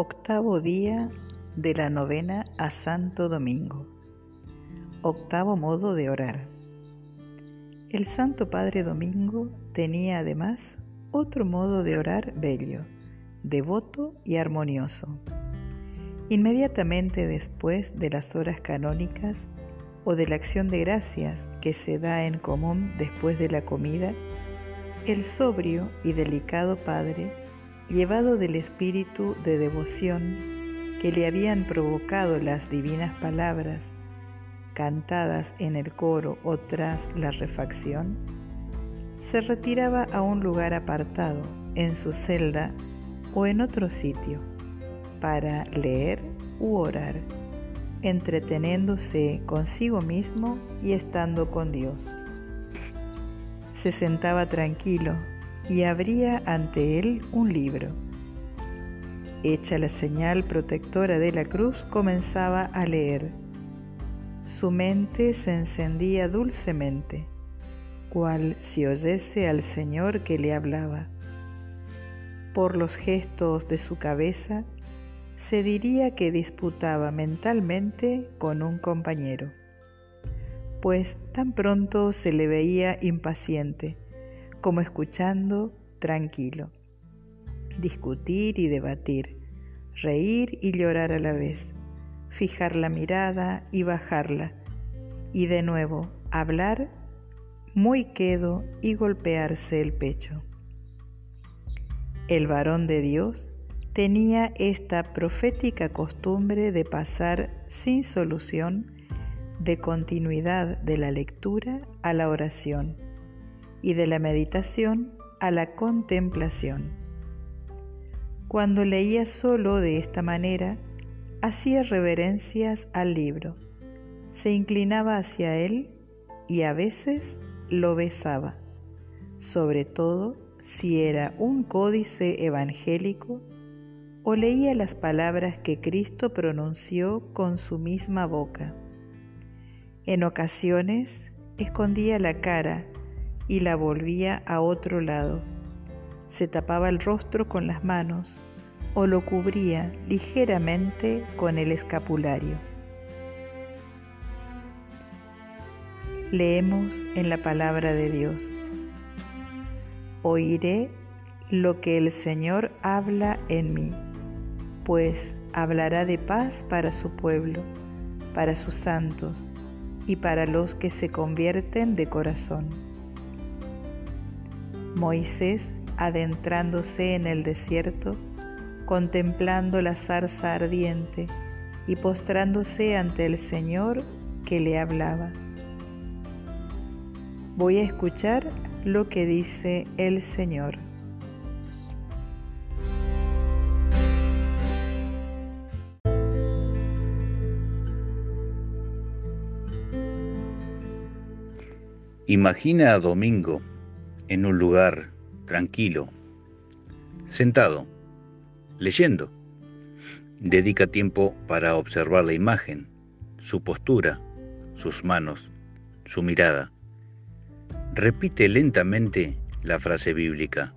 Octavo día de la novena a Santo Domingo. Octavo modo de orar. El Santo Padre Domingo tenía además otro modo de orar bello, devoto y armonioso. Inmediatamente después de las horas canónicas o de la acción de gracias que se da en común después de la comida, el sobrio y delicado Padre, llevado del espíritu de devoción que le habían provocado las divinas palabras cantadas en el coro o tras la refacción, se retiraba a un lugar apartado, en su celda o en otro sitio, para leer u orar, entreteniéndose consigo mismo y estando con Dios. Se sentaba tranquilo y abría ante él un libro. Hecha la señal protectora de la cruz, comenzaba a leer. Su mente se encendía dulcemente, cual si oyese al Señor que le hablaba. Por los gestos de su cabeza, se diría que disputaba mentalmente con un compañero pues tan pronto se le veía impaciente, como escuchando tranquilo, discutir y debatir, reír y llorar a la vez, fijar la mirada y bajarla, y de nuevo hablar muy quedo y golpearse el pecho. El varón de Dios tenía esta profética costumbre de pasar sin solución de continuidad de la lectura a la oración y de la meditación a la contemplación. Cuando leía solo de esta manera, hacía reverencias al libro, se inclinaba hacia él y a veces lo besaba, sobre todo si era un códice evangélico o leía las palabras que Cristo pronunció con su misma boca. En ocasiones escondía la cara y la volvía a otro lado. Se tapaba el rostro con las manos o lo cubría ligeramente con el escapulario. Leemos en la palabra de Dios. Oiré lo que el Señor habla en mí, pues hablará de paz para su pueblo, para sus santos y para los que se convierten de corazón. Moisés, adentrándose en el desierto, contemplando la zarza ardiente y postrándose ante el Señor que le hablaba. Voy a escuchar lo que dice el Señor. Imagina a Domingo en un lugar tranquilo, sentado, leyendo. Dedica tiempo para observar la imagen, su postura, sus manos, su mirada. Repite lentamente la frase bíblica.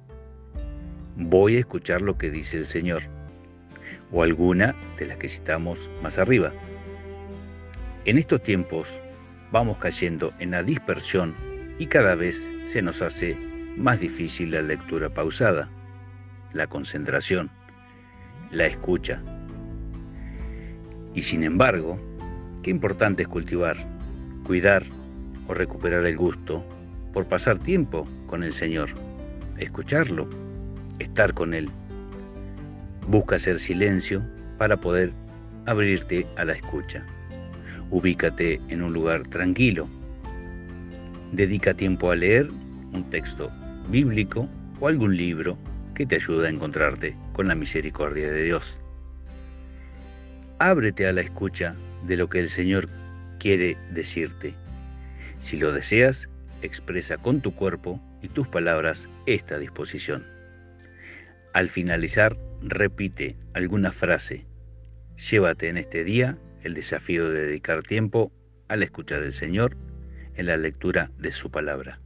Voy a escuchar lo que dice el Señor, o alguna de las que citamos más arriba. En estos tiempos vamos cayendo en la dispersión y cada vez se nos hace más difícil la lectura pausada, la concentración, la escucha. Y sin embargo, qué importante es cultivar, cuidar o recuperar el gusto por pasar tiempo con el Señor, escucharlo, estar con Él. Busca hacer silencio para poder abrirte a la escucha. Ubícate en un lugar tranquilo. Dedica tiempo a leer un texto bíblico o algún libro que te ayude a encontrarte con la misericordia de Dios. Ábrete a la escucha de lo que el Señor quiere decirte. Si lo deseas, expresa con tu cuerpo y tus palabras esta disposición. Al finalizar, repite alguna frase. Llévate en este día el desafío de dedicar tiempo a la escucha del Señor en la lectura de su palabra.